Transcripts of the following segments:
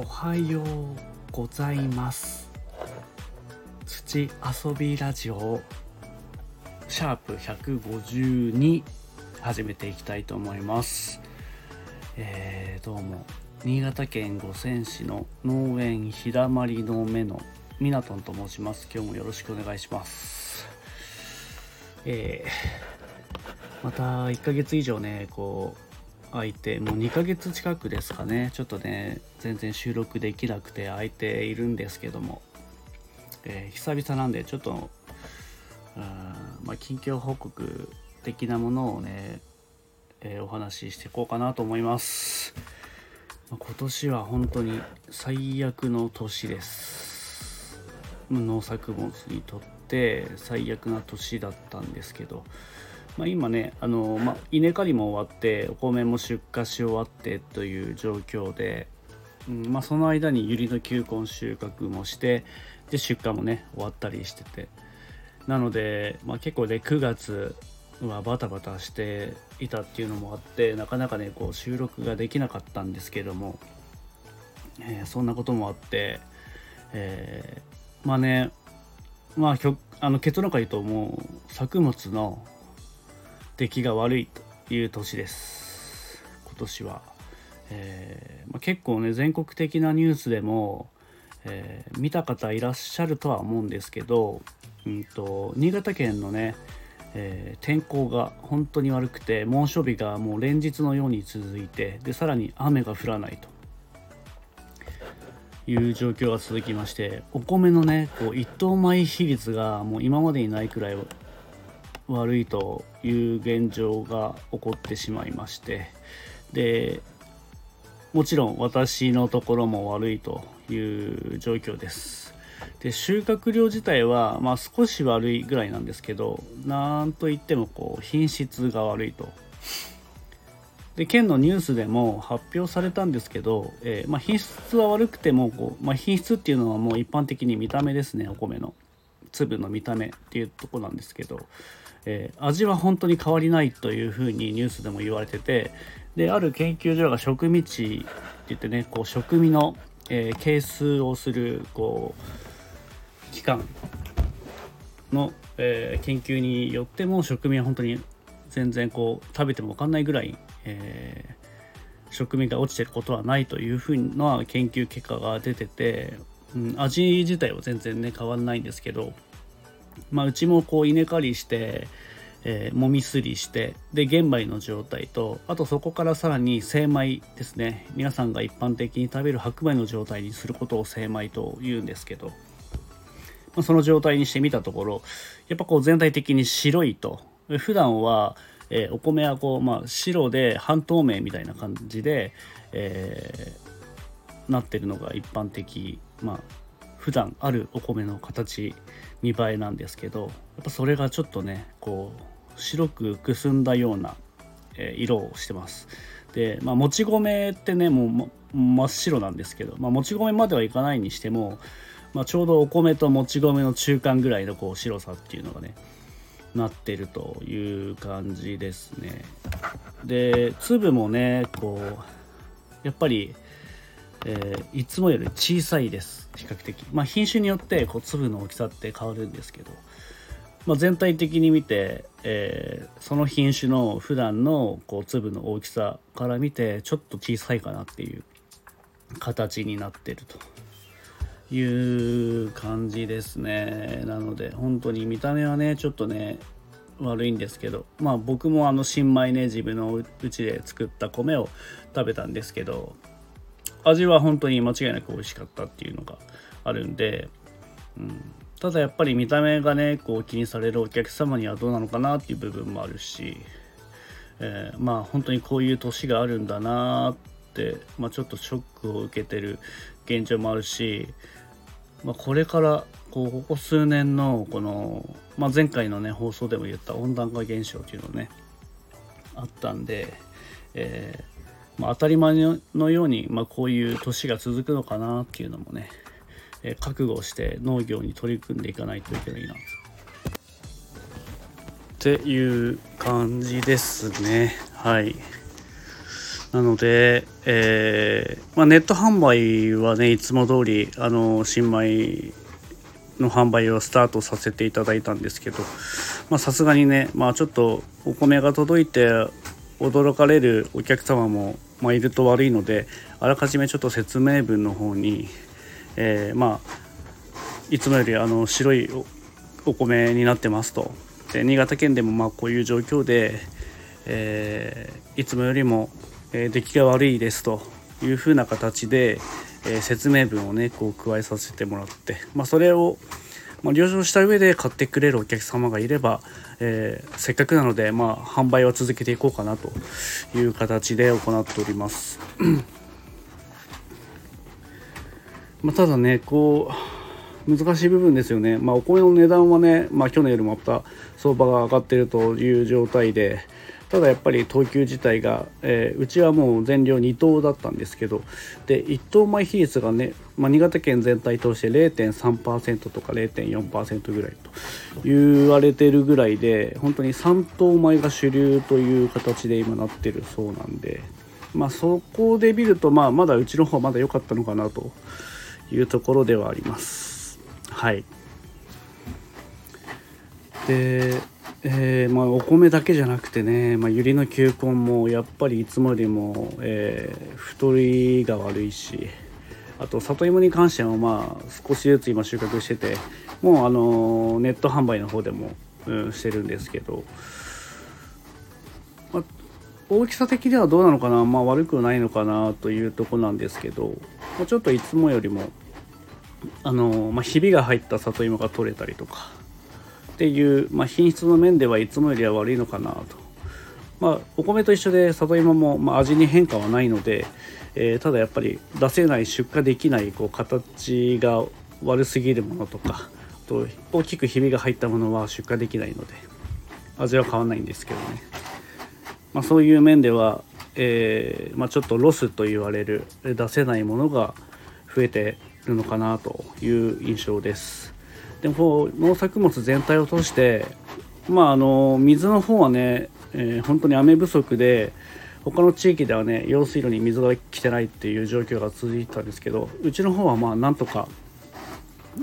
おはようございます。土遊びラジオシャープ152始めていきたいと思います。えー、どうも。新潟県五泉市の農園ひだまりの目のみなとんと申します。今日もよろしくお願いします。えー、また1ヶ月以上ねこう空いてもう2ヶ月近くですかね。ちょっとね全然収録できなくて空いているんですけども、えー、久々なんでちょっとまあ、近況報告的なものをね、えー、お話ししていこうかなと思います、まあ、今年は本当に最悪の年です。農作物にとって最悪な年だったんですけど。まあ、今ねあの、まあ、稲刈りも終わってお米も出荷し終わってという状況で、うんまあ、その間に百合の球根収穫もしてで出荷もね終わったりしてて。なので、まあ、結構ね9月はバタバタしていたっていうのもあってなかなかねこう収録ができなかったんですけども、えー、そんなこともあって、えー、まあねまああの結論から言うともう作物の出来が悪いという年です。今年は、えー、まあ、結構ね全国的なニュースでも、えー、見た方いらっしゃるとは思うんですけど、うんと、新潟県のね、えー、天候が本当に悪くて猛暑日がもう連日のように続いてでさらに雨が降らないと。いう状況が続きましてお米のねこう一等米比率がもう今までにないくらい悪いという現状が起こってしまいましてでもちろん私のところも悪いという状況です。で収穫量自体はまあ少し悪いぐらいなんですけどなんといってもこう品質が悪いと。で県のニュースでも発表されたんですけど、えー、まあ、品質は悪くてもこう、まあ、品質っていうのはもう一般的に見た目ですねお米の。粒の見た目っていうとこなんですけど。えー、味は本当に変わりないというふうにニュースでも言われててである研究所が食味値って言ってねこう食味の、えー、係数をするこう機関の、えー、研究によっても食味は本当に全然こう食べても分かんないぐらい、えー、食味が落ちてることはないというふうな研究結果が出てて、うん、味自体は全然ね変わんないんですけどまあ、うちもこう稲刈りして、えー、もみすりしてで玄米の状態とあとそこからさらに精米ですね。皆さんが一般的に食べる白米の状態にすることを精米と言うんですけど、まあ、その状態にしてみたところやっぱこう全体的に白いと普段は、えー、お米はこう、まあ、白で半透明みたいな感じで、えー、なってるのが一般的まあ普段あるお米の形見栄えなんですけどやっぱそれがちょっとねこう白くくすんだような、え、色をしてます。で、まあ、もち米ってねもう真っ白なんですけど、まあ、もち米まではいかないにしても、まあ、ちょうどお米ともち米の中間ぐらいのこう白さっていうのがねなってるという感じですね。で粒もねこうやっぱりえー、いつもより小さいです。比較的。まあ品種によってこう粒の大きさって変わるんですけど、まあ、全体的に見て、えー、その品種の普段のこう粒の大きさから見てちょっと小さいかなっていう形になってるという感じですね。なので本当に見た目はねちょっとね悪いんですけど。まあ僕もあの新米ね自分のうちで作った米を食べたんですけど味は本当に間違いなく美味しかったっていうのがあるんで、うん、ただやっぱり見た目がねこう気にされるお客様にはどうなのかなっていう部分もあるし、えー、まあ本当にこういう年があるんだなって、まあ、ちょっとショックを受けてる現状もあるし、まあ、これからこうここ数年のこの、まあ、前回のね放送でも言った温暖化現象っていうのねあったんで、えーまあ、当たり前のように、まあ、こういう年が続くのかなっていうのもね、えー、覚悟して農業に取り組んでいかないといけないなっていう感じですね。はい。なので、えー、まあ、ネット販売はねいつも通りあの新米の販売をスタートさせていただいたんですけどさすがにね、まあ、ちょっとお米が届いて驚かれるお客様も、まあ、いると悪いのであらかじめちょっと説明文の方に、えー、まあいつもよりあの白いお米になってますと。で新潟県でもまあこういう状況で、えー、いつもよりも、え出来が悪いですと。いうふうな形で、え説明文をねこう加えさせてもらって、まあ、それを、まあ、了承した上で買ってくれるお客様がいれば、えー、せっかくなので、まあ、販売は続けていこうかなという形で行っております。まあ、ただねこう難しい部分ですよね、まあ、お米の値段はね、まあ、去年よりもまた相場が上がっているという状態で、ただやっぱり等級自体が、えー、うちはもう全量2等だったんですけどで1等米比率がね、まあ、新潟県全体通して0.3%とか0.4%ぐらいと言われてるぐらいで本当に3等米が主流という形で今なってるそうなんで、まあ、そこで見ると、まあ、まだうちの方はまだ良かったのかなというところではあります。はいでえー、まあ、お米だけじゃなくてね、まあ、百合の球根もやっぱりいつもよりも、えー、太りが悪いしあと里芋に関してはまあ少しずつ今収穫しててもうあのネット販売の方でも、うん、してるんですけど、まあ、大きさ的にはどうなのかな、まあ、悪くないのかなというとこなんですけどもうちょっといつもよりもあの、まあ、ひびが入った里芋が取れたりとかっていう、まあ、品質の面ではいつもよりは悪いのかなと。まあ、お米と一緒で里芋も、まあ、味に変化はないので、えー、ただやっぱり出せない出荷できないこう形が悪すぎるものとかと大きくひびが入ったものは出荷できないので味は変わらないんですけどね、まあ、そういう面では、えー、まあ、ちょっとロスと言われる出せないものが増えてるのかなという印象です。でも農作物全体を通してまああの水の方はね、えー、本当に雨不足で他の地域ではね用水路に水が来てないっていう状況が続いてたんですけどうちの方はまあなんとか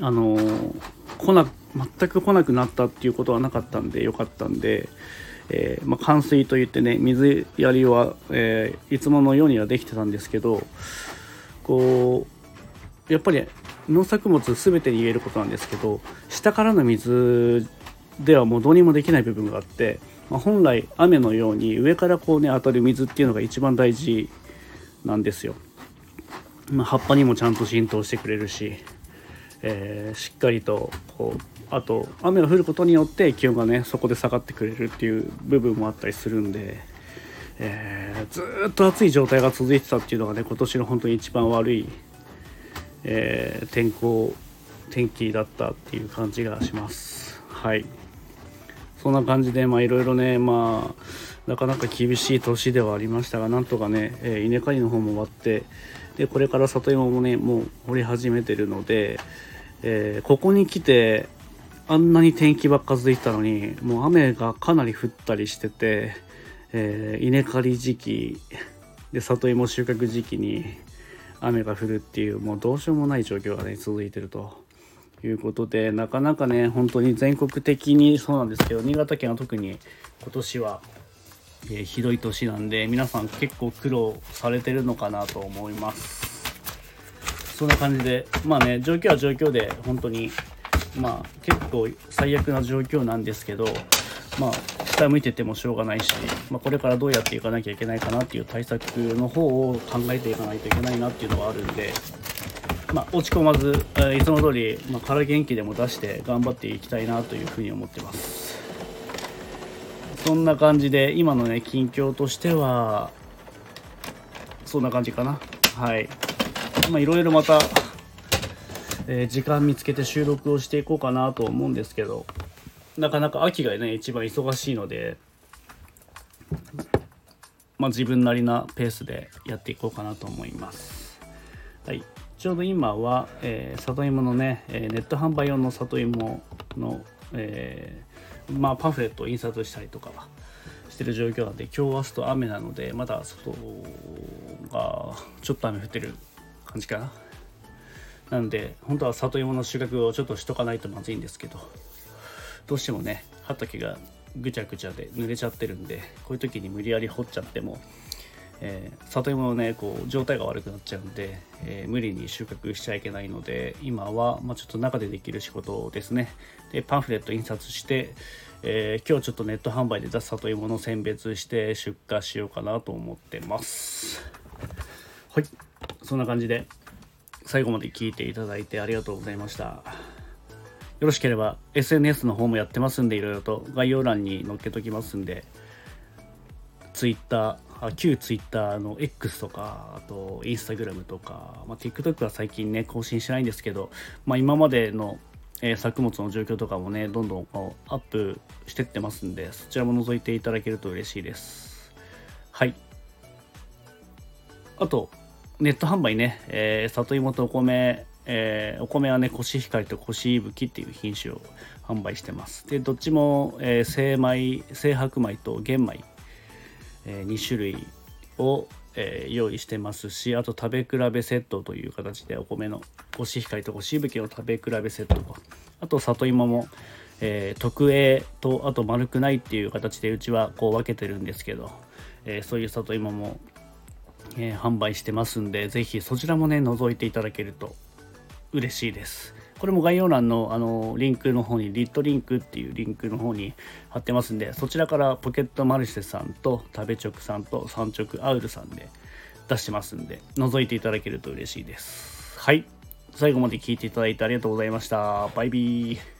あの来な全く来なくなったっていうことはなかったんでよかったんで、えー、まあ、冠水といってね水やりは、えー、いつものようにはできてたんですけどこうやっぱり農作物全てに言えることなんですけど下からの水ではもうどうにもできない部分があって、まあ、本来雨のように上からこうね当たる水っていうのが一番大事なんですよ。まあ、葉っぱにもちゃんと浸透してくれるし、えー、しっかりとこうあと雨が降ることによって気温がねそこで下がってくれるっていう部分もあったりするんで、えー、ずっと暑い状態が続いてたっていうのがね今年の本当に一番悪いえー、天候天気だったっていう感じがします。はい。そんな感じでまあいろいろねまあなかなか厳しい年ではありましたがなんとかね、えー、稲刈りの方も終わってでこれから里芋もねもう掘り始めてるので、えー、ここに来てあんなに天気ばっか続いたのにもう雨がかなり降ったりしてて、えー、稲刈り時期で里芋収穫時期に雨が降るっていうもうどうしようもない状況がね続いてると。いうことでなかなかね本当に全国的にそうなんですけど新潟県は特に今年は、えー、ひどい年なんで皆さん結構苦労されてるのかなと思います。そんな感じでまあね状況は状況で本当にまあ結構最悪な状況なんですけどまあ下向いててもしょうがないし、まあ、これからどうやっていかなきゃいけないかなっていう対策の方を考えていかないといけないなっていうのがあるんで、まあ、落ち込まず、いつも通り、まあ、空元気でも出して頑張っていきたいなというふうに思ってます。そんな感じで今のね近況としてはそんな感じかな。はい。まあいろいろまた、えー、時間見つけて収録をしていこうかなと思うんですけど。なかなか秋がね一番忙しいのでまあ自分なりなペースでやっていこうかなと思います。はい。ちょうど今は、えー、里芋のね、えネット販売用の里芋の、えー、まあ、パンフレットを印刷したりとかしてる状況なんで今日明日と雨なのでまだ外がちょっと雨降ってる感じかな。なので本当は里芋の収穫をちょっとしとかないとまずいんですけど。どうしてもね畑がぐちゃぐちゃで濡れちゃってるんでこういう時に無理やり掘っちゃってもえー、里芋のねこう状態が悪くなっちゃうんで、えー、無理に収穫しちゃいけないので今は、まあ、ちょっと中でできる仕事ですね。でパンフレット印刷して、えー、今日ちょっとネット販売で雑里芋の選別して出荷しようかなと思ってます。はい。そんな感じで最後まで聞いていただいてありがとうございました。よろしければ SNS の方もやってますんでいろいろと概要欄に載っけときますんで Twitter あ旧 Twitter の X とかあと Instagram とか、まあ、TikTok は最近ね更新しないんですけど、まあ、今までの、えー、作物の状況とかもねどんどんアップしてってますんでそちらも覗いていただけると嬉しいです。はい。あとネット販売ね、えー、里芋とお米えー、お米はねコシヒカリとコシイブキっていう品種を販売してます。でどっちも、えー、精米精白米と玄米え2種類を、え用意してますしあと食べ比べセットという形でお米のコシヒカリとコシイブキの食べ比べセットと。あと里芋も、えー、特 A とあと丸くないっていう形でうちはこう分けてるんですけど、えー、そういう里芋も、えー、販売してますんで是非そちらもね覗いていただけると嬉しいですこれも概要欄のあのリンクの方に、リットリンクっていうリンクの方に貼ってますんで、そちらからポケットマルシェさんと食べチョクさんと三直アウルさんで出してますんで、覗いていただけると嬉しいです。はい。最後まで聞いていただいてありがとうございました。バイビー。